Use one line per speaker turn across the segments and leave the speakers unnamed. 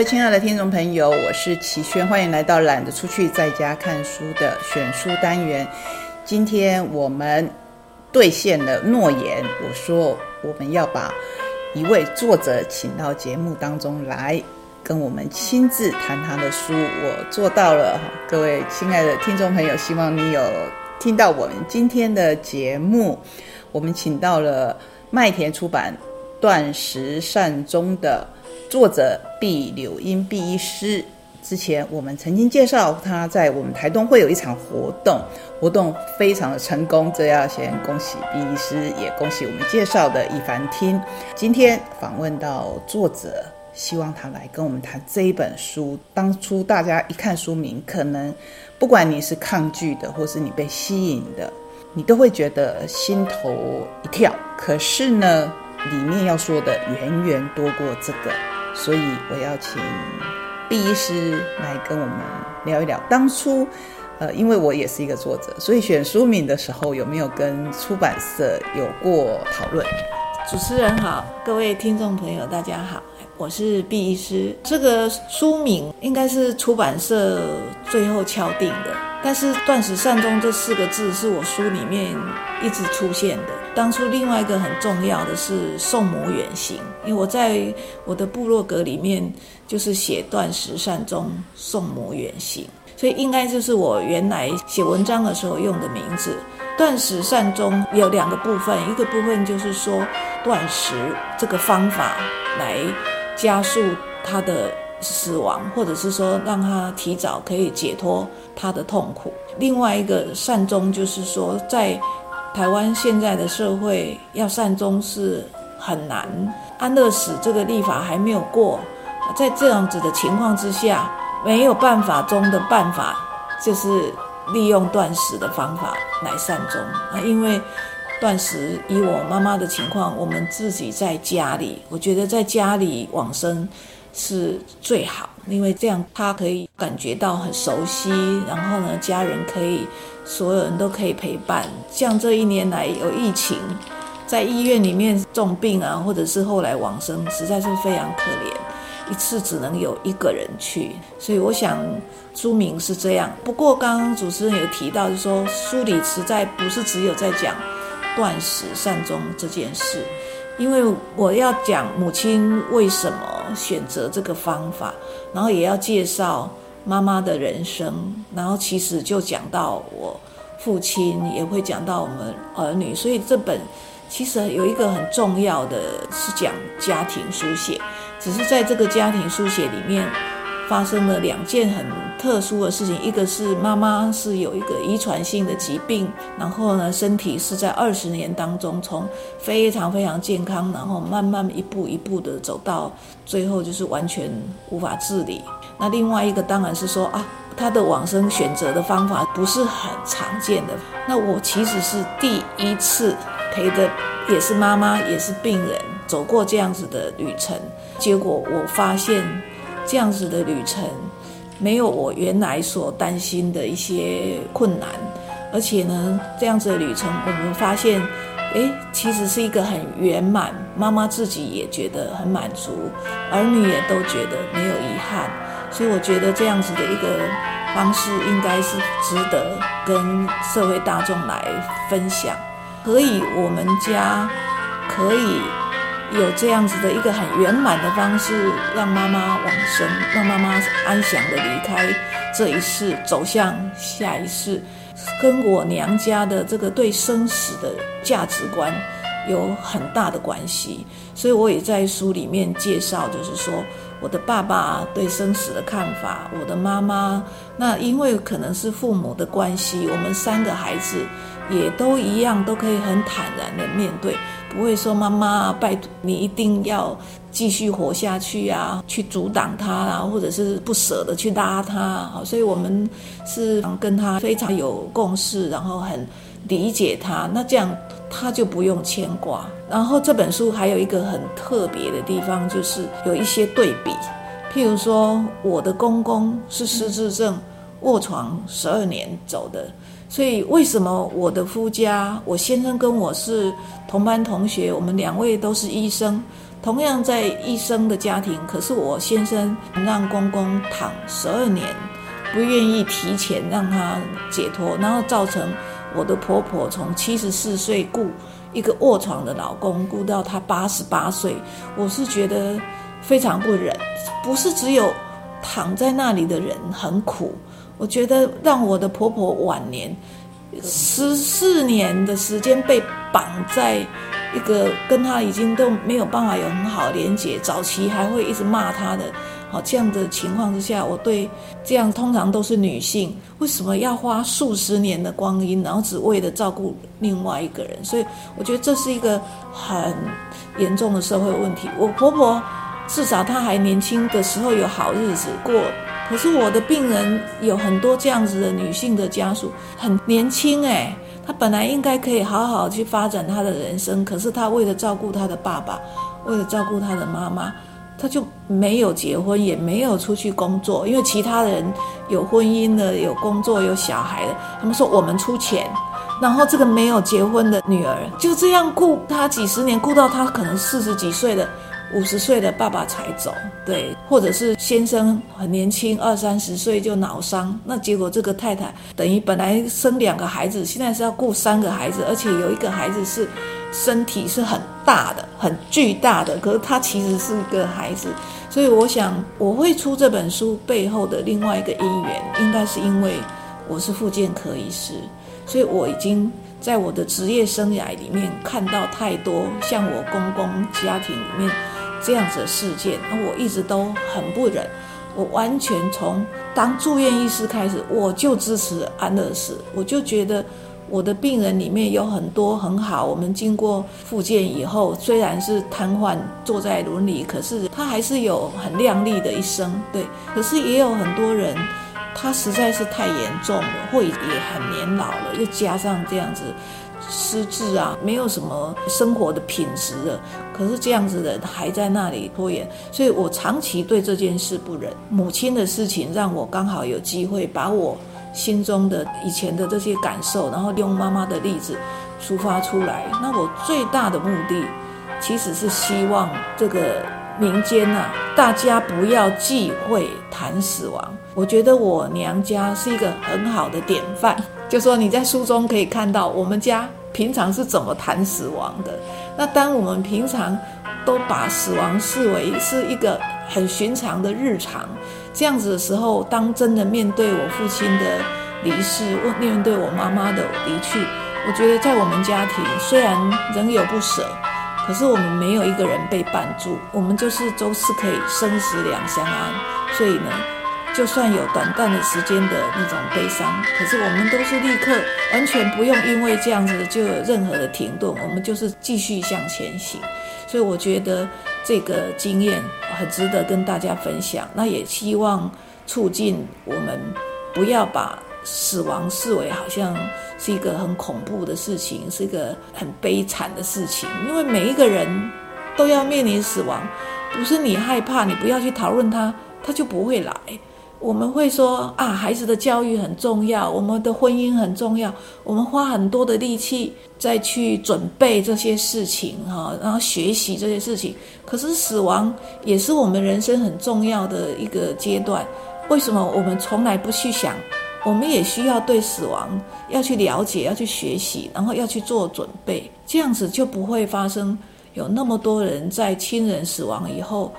位亲爱的听众朋友，我是齐轩，欢迎来到懒得出去在家看书的选书单元。今天我们兑现了诺言，我说我们要把一位作者请到节目当中来，跟我们亲自谈他的书，我做到了。各位亲爱的听众朋友，希望你有听到我们今天的节目。我们请到了麦田出版《断食善终》的。作者毕柳英毕医师，之前我们曾经介绍他在我们台东会有一场活动，活动非常的成功，这要先恭喜毕医师，也恭喜我们介绍的一凡听。今天访问到作者，希望他来跟我们谈这一本书。当初大家一看书名，可能不管你是抗拒的，或是你被吸引的，你都会觉得心头一跳。可是呢，里面要说的远远多过这个。所以我要请毕医师来跟我们聊一聊，当初，呃，因为我也是一个作者，所以选书名的时候有没有跟出版社有过讨论？
主持人好，各位听众朋友大家好，我是毕医师。这个书名应该是出版社最后敲定的，但是“断食善终”这四个字是我书里面一直出现的。当初另外一个很重要的是送母远行，因为我在我的部落格里面就是写断食善终送母远行，所以应该就是我原来写文章的时候用的名字。断食善终有两个部分，一个部分就是说断食这个方法来加速他的死亡，或者是说让他提早可以解脱他的痛苦；另外一个善终就是说在。台湾现在的社会要善终是很难，安乐死这个立法还没有过，在这样子的情况之下，没有办法中的办法就是利用断食的方法来善终啊。因为断食，以我妈妈的情况，我们自己在家里，我觉得在家里往生是最好，因为这样他可以感觉到很熟悉，然后呢，家人可以。所有人都可以陪伴。像这一年来有疫情，在医院里面重病啊，或者是后来往生，实在是非常可怜，一次只能有一个人去。所以我想，书名是这样。不过刚刚主持人有提到，就说书里实在不是只有在讲断食善终这件事，因为我要讲母亲为什么选择这个方法，然后也要介绍。妈妈的人生，然后其实就讲到我父亲，也会讲到我们儿女，所以这本其实有一个很重要的是讲家庭书写，只是在这个家庭书写里面。发生了两件很特殊的事情，一个是妈妈是有一个遗传性的疾病，然后呢，身体是在二十年当中从非常非常健康，然后慢慢一步一步的走到最后就是完全无法自理。那另外一个当然是说啊，他的往生选择的方法不是很常见的。那我其实是第一次陪着，也是妈妈也是病人走过这样子的旅程，结果我发现。这样子的旅程，没有我原来所担心的一些困难，而且呢，这样子的旅程，我们发现，诶，其实是一个很圆满，妈妈自己也觉得很满足，儿女也都觉得没有遗憾，所以我觉得这样子的一个方式，应该是值得跟社会大众来分享，可以我们家可以。有这样子的一个很圆满的方式，让妈妈往生，让妈妈安详的离开这一世，走向下一世，跟我娘家的这个对生死的价值观有很大的关系。所以我也在书里面介绍，就是说我的爸爸对生死的看法，我的妈妈，那因为可能是父母的关系，我们三个孩子也都一样，都可以很坦然的面对。不会说妈妈，拜托你一定要继续活下去啊，去阻挡他啊，或者是不舍得去拉他。啊，所以我们是跟他非常有共识，然后很理解他。那这样他就不用牵挂。然后这本书还有一个很特别的地方，就是有一些对比。譬如说，我的公公是失智症，卧床十二年走的。所以为什么我的夫家，我先生跟我是同班同学，我们两位都是医生，同样在医生的家庭，可是我先生让公公躺十二年，不愿意提前让他解脱，然后造成我的婆婆从七十四岁顾一个卧床的老公，顾到他八十八岁，我是觉得非常不忍，不是只有躺在那里的人很苦。我觉得让我的婆婆晚年十四年的时间被绑在一个跟她已经都没有办法有很好连接，早期还会一直骂她的，好这样的情况之下，我对这样通常都是女性，为什么要花数十年的光阴，然后只为了照顾另外一个人？所以我觉得这是一个很严重的社会问题。我婆婆至少她还年轻的时候有好日子过。可是我的病人有很多这样子的女性的家属，很年轻哎，她本来应该可以好好去发展她的人生，可是她为了照顾她的爸爸，为了照顾她的妈妈，她就没有结婚，也没有出去工作，因为其他人有婚姻的、有工作、有小孩的，他们说我们出钱，然后这个没有结婚的女儿就这样顾她几十年，顾到她可能四十几岁了。五十岁的爸爸才走，对，或者是先生很年轻，二三十岁就脑伤，那结果这个太太等于本来生两个孩子，现在是要顾三个孩子，而且有一个孩子是身体是很大的、很巨大的，可是他其实是一个孩子，所以我想我会出这本书背后的另外一个因缘，应该是因为我是复健科医师，所以我已经在我的职业生涯里面看到太多像我公公家庭里面。这样子的事件，那我一直都很不忍。我完全从当住院医师开始，我就支持安乐死。我就觉得我的病人里面有很多很好，我们经过复健以后，虽然是瘫痪坐在轮椅，可是他还是有很亮丽的一生。对，可是也有很多人，他实在是太严重了，或也很年老了，又加上这样子。失智啊，没有什么生活的品质了。可是这样子的人还在那里拖延，所以我长期对这件事不忍。母亲的事情让我刚好有机会把我心中的以前的这些感受，然后用妈妈的例子抒发出来。那我最大的目的，其实是希望这个民间呐，大家不要忌讳谈死亡。我觉得我娘家是一个很好的典范，就说你在书中可以看到我们家。平常是怎么谈死亡的？那当我们平常都把死亡视为是一个很寻常的日常，这样子的时候，当真的面对我父亲的离世，面对我妈妈的离去，我觉得在我们家庭虽然仍有不舍，可是我们没有一个人被绊住，我们就是都是可以生死两相安。所以呢。就算有短暂的时间的那种悲伤，可是我们都是立刻完全不用因为这样子就有任何的停顿，我们就是继续向前行。所以我觉得这个经验很值得跟大家分享。那也希望促进我们不要把死亡视为好像是一个很恐怖的事情，是一个很悲惨的事情。因为每一个人都要面临死亡，不是你害怕，你不要去讨论它，它就不会来。我们会说啊，孩子的教育很重要，我们的婚姻很重要，我们花很多的力气再去准备这些事情哈，然后学习这些事情。可是死亡也是我们人生很重要的一个阶段。为什么我们从来不去想？我们也需要对死亡要去了解，要去学习，然后要去做准备，这样子就不会发生有那么多人在亲人死亡以后。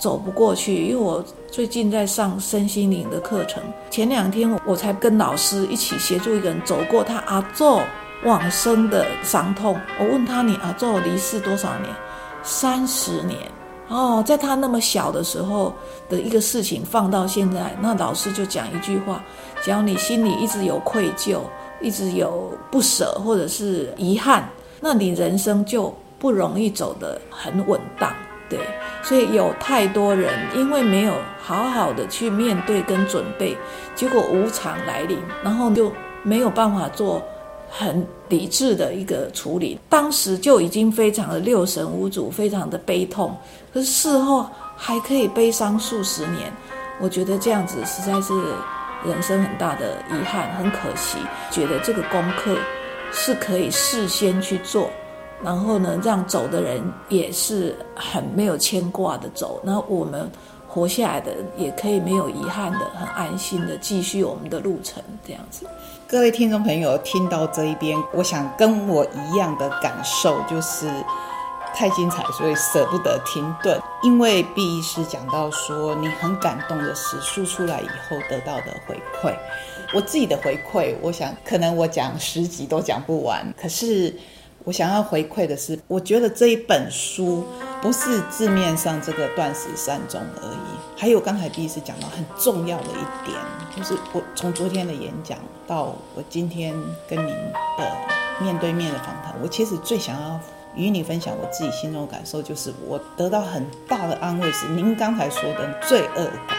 走不过去，因为我最近在上身心灵的课程。前两天我才跟老师一起协助一个人走过他阿祖往生的伤痛。我问他：“你阿祖离世多少年？”三十年。哦，在他那么小的时候的一个事情放到现在，那老师就讲一句话：只要你心里一直有愧疚，一直有不舍或者是遗憾，那你人生就不容易走得很稳当。对，所以有太多人因为没有好好的去面对跟准备，结果无常来临，然后就没有办法做很理智的一个处理。当时就已经非常的六神无主，非常的悲痛，可是事后还可以悲伤数十年，我觉得这样子实在是人生很大的遗憾，很可惜，觉得这个功课是可以事先去做，然后呢，这样走的人也是很没有牵挂的走，那我们活下来的也可以没有遗憾的，很安心的继续我们的路程，这样子。
各位听众朋友，听到这一边，我想跟我一样的感受就是。太精彩，所以舍不得停顿。因为毕医师讲到说，你很感动的是输出来以后得到的回馈。我自己的回馈，我想可能我讲十集都讲不完。可是我想要回馈的是，我觉得这一本书不是字面上这个断食善终而已。还有刚才第一次讲到很重要的一点，就是我从昨天的演讲到我今天跟您的面对面的访谈，我其实最想要。与你分享我自己心中的感受，就是我得到很大的安慰，是您刚才说的罪恶感，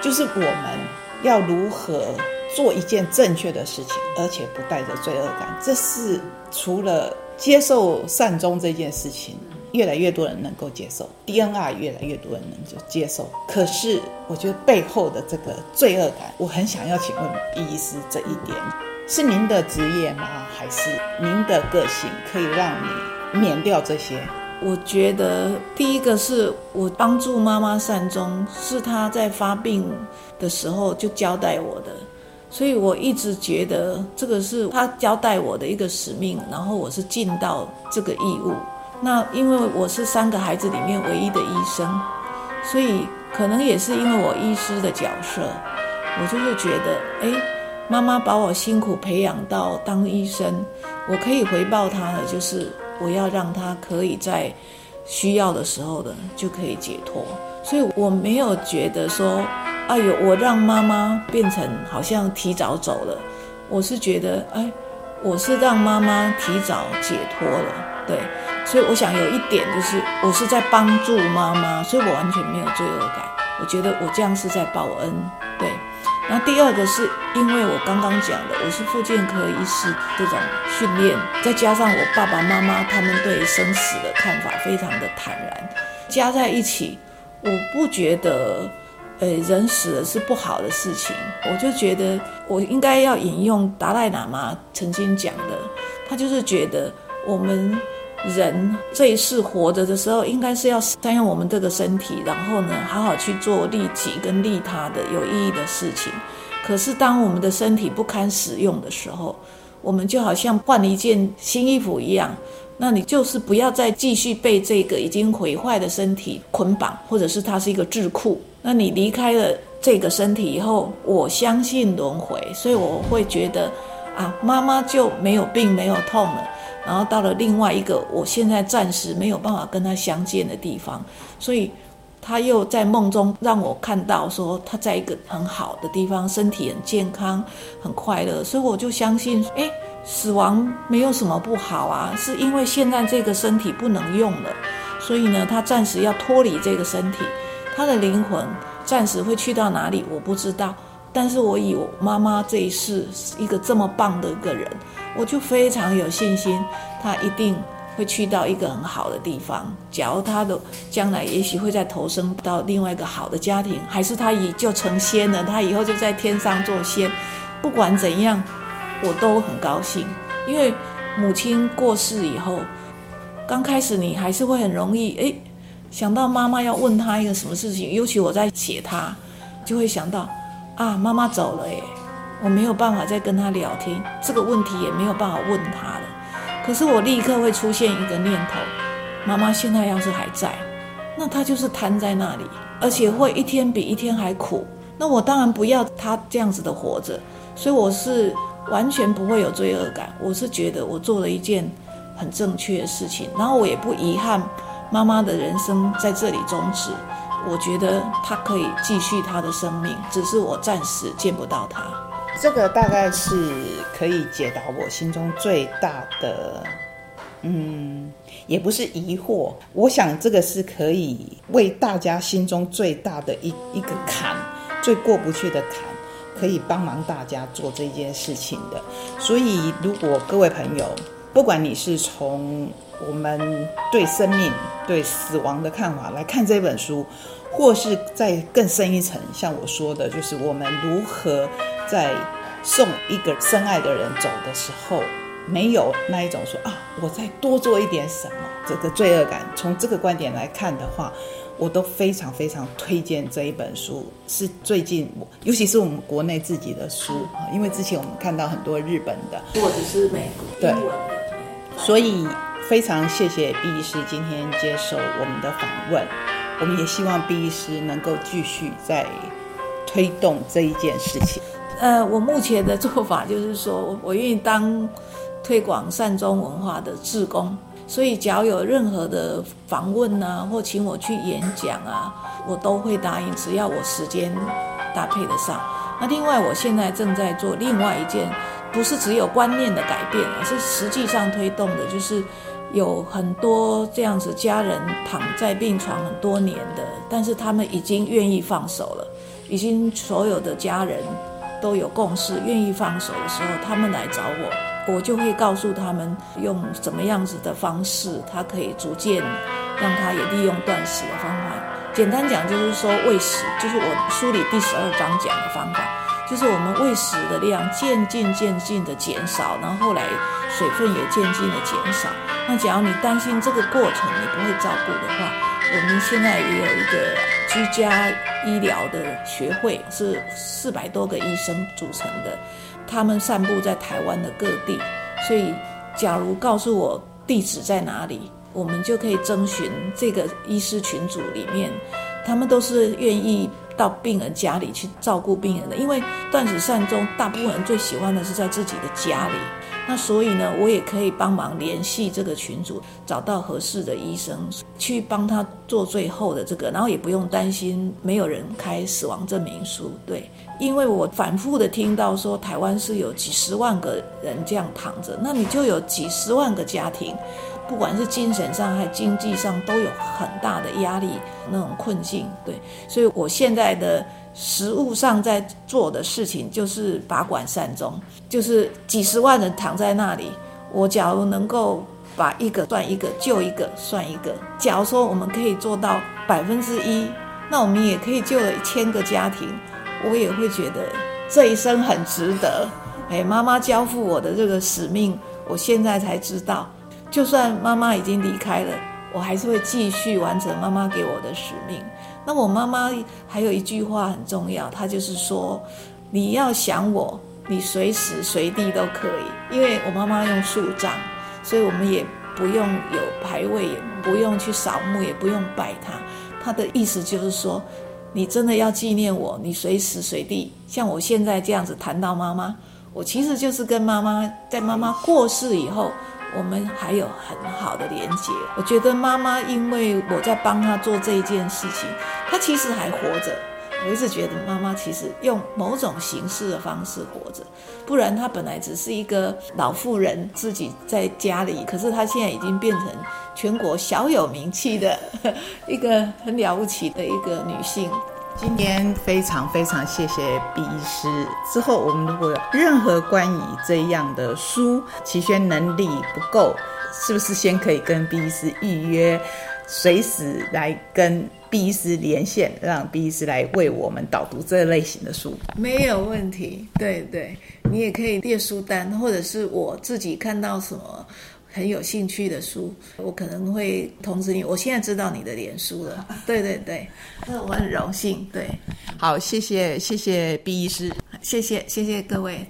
就是我们要如何做一件正确的事情，而且不带着罪恶感。这是除了接受善终这件事情，越来越多人能够接受，DNR 越来越多人能够接受。可是我觉得背后的这个罪恶感，我很想要请问医师这一点。是您的职业吗？还是您的个性可以让你免掉这些？
我觉得第一个是我帮助妈妈善终，是她在发病的时候就交代我的，所以我一直觉得这个是她交代我的一个使命，然后我是尽到这个义务。那因为我是三个孩子里面唯一的医生，所以可能也是因为我医师的角色，我就是觉得，哎。妈妈把我辛苦培养到当医生，我可以回报她的就是我要让她可以在需要的时候的就可以解脱，所以我没有觉得说，哎呦，我让妈妈变成好像提早走了，我是觉得，哎，我是让妈妈提早解脱了，对，所以我想有一点就是我是在帮助妈妈，所以我完全没有罪恶感，我觉得我这样是在报恩，对。那第二个是因为我刚刚讲的，我是复健科医师，这种训练，再加上我爸爸妈妈他们对生死的看法非常的坦然，加在一起，我不觉得，呃，人死了是不好的事情。我就觉得我应该要引用达赖喇嘛曾经讲的，他就是觉得我们。人这一世活着的时候，应该是要善用我们这个身体，然后呢，好好去做利己跟利他的有意义的事情。可是，当我们的身体不堪使用的时候，我们就好像换了一件新衣服一样。那你就是不要再继续被这个已经毁坏的身体捆绑，或者是它是一个智库。那你离开了这个身体以后，我相信轮回，所以我会觉得啊，妈妈就没有病没有痛了。然后到了另外一个，我现在暂时没有办法跟他相见的地方，所以他又在梦中让我看到说他在一个很好的地方，身体很健康，很快乐，所以我就相信，哎，死亡没有什么不好啊，是因为现在这个身体不能用了，所以呢，他暂时要脱离这个身体，他的灵魂暂时会去到哪里，我不知道。但是我以我妈妈这一世一个这么棒的一个人，我就非常有信心，她一定会去到一个很好的地方。假如她的将来也许会再投生到另外一个好的家庭，还是她已就成仙了，她以后就在天上做仙。不管怎样，我都很高兴，因为母亲过世以后，刚开始你还是会很容易诶想到妈妈要问他一个什么事情，尤其我在写他，就会想到。啊，妈妈走了耶，我没有办法再跟他聊天，这个问题也没有办法问他了。可是我立刻会出现一个念头：妈妈现在要是还在，那她就是瘫在那里，而且会一天比一天还苦。那我当然不要她这样子的活着，所以我是完全不会有罪恶感。我是觉得我做了一件很正确的事情，然后我也不遗憾妈妈的人生在这里终止。我觉得他可以继续他的生命，只是我暂时见不到他。
这个大概是可以解答我心中最大的，嗯，也不是疑惑。我想这个是可以为大家心中最大的一一个坎，最过不去的坎，可以帮忙大家做这件事情的。所以，如果各位朋友不管你是从我们对生命、对死亡的看法来看这本书，或是再更深一层，像我说的，就是我们如何在送一个深爱的人走的时候，没有那一种说啊，我再多做一点什么这个罪恶感。从这个观点来看的话，我都非常非常推荐这一本书，是最近，尤其是我们国内自己的书啊，因为之前我们看到很多日本的，
或者是美国
对
英文，
所以非常谢谢毕医师今天接受我们的访问，我们也希望毕医师能够继续在推动这一件事情。
呃，我目前的做法就是说，我愿意当推广善终文化的志工，所以只要有任何的访问啊，或请我去演讲啊，我都会答应，只要我时间搭配得上。那另外，我现在正在做另外一件，不是只有观念的改变，而是实际上推动的，就是有很多这样子家人躺在病床很多年的，但是他们已经愿意放手了，已经所有的家人都有共识，愿意放手的时候，他们来找我，我就会告诉他们用怎么样子的方式，他可以逐渐让他也利用断食的方法。简单讲就是说喂食，就是我书里第十二章讲的方法，就是我们喂食的量渐进渐进的减少，然后后来水分也渐进的减少。那假如你担心这个过程你不会照顾的话，我们现在也有一个居家医疗的学会，是四百多个医生组成的，他们散布在台湾的各地。所以，假如告诉我地址在哪里，我们就可以征询这个医师群组里面，他们都是愿意到病人家里去照顾病人的。因为断子善终，大部分人最喜欢的是在自己的家里。那所以呢，我也可以帮忙联系这个群组，找到合适的医生去帮他做最后的这个，然后也不用担心没有人开死亡证明书。对，因为我反复的听到说台湾是有几十万个人这样躺着，那你就有几十万个家庭，不管是精神上还经济上都有很大的压力，那种困境。对，所以我现在的。实物上在做的事情就是把管善终，就是几十万人躺在那里，我假如能够把一个算一个，救一个算一个。假如说我们可以做到百分之一，那我们也可以救了一千个家庭，我也会觉得这一生很值得。哎，妈妈交付我的这个使命，我现在才知道，就算妈妈已经离开了，我还是会继续完成妈妈给我的使命。那我妈妈还有一句话很重要，她就是说，你要想我，你随时随地都可以。因为我妈妈用树葬，所以我们也不用有牌位，也不用去扫墓，也不用拜她。她的意思就是说，你真的要纪念我，你随时随地，像我现在这样子谈到妈妈，我其实就是跟妈妈在妈妈过世以后。我们还有很好的连接。我觉得妈妈，因为我在帮她做这一件事情，她其实还活着。我一直觉得妈妈其实用某种形式的方式活着，不然她本来只是一个老妇人，自己在家里，可是她现在已经变成全国小有名气的 一个很了不起的一个女性。
今天非常非常谢谢毕医师。之后我们如果有任何关于这样的书，齐宣能力不够，是不是先可以跟毕医师预约，随时来跟毕医师连线，让毕医师来为我们导读这类型的书？
没有问题。对对，你也可以列书单，或者是我自己看到什么。很有兴趣的书，我可能会通知你。我现在知道你的脸书了，对对对，那我很荣幸。对，
好，谢谢谢谢毕医师，
谢谢谢谢各位。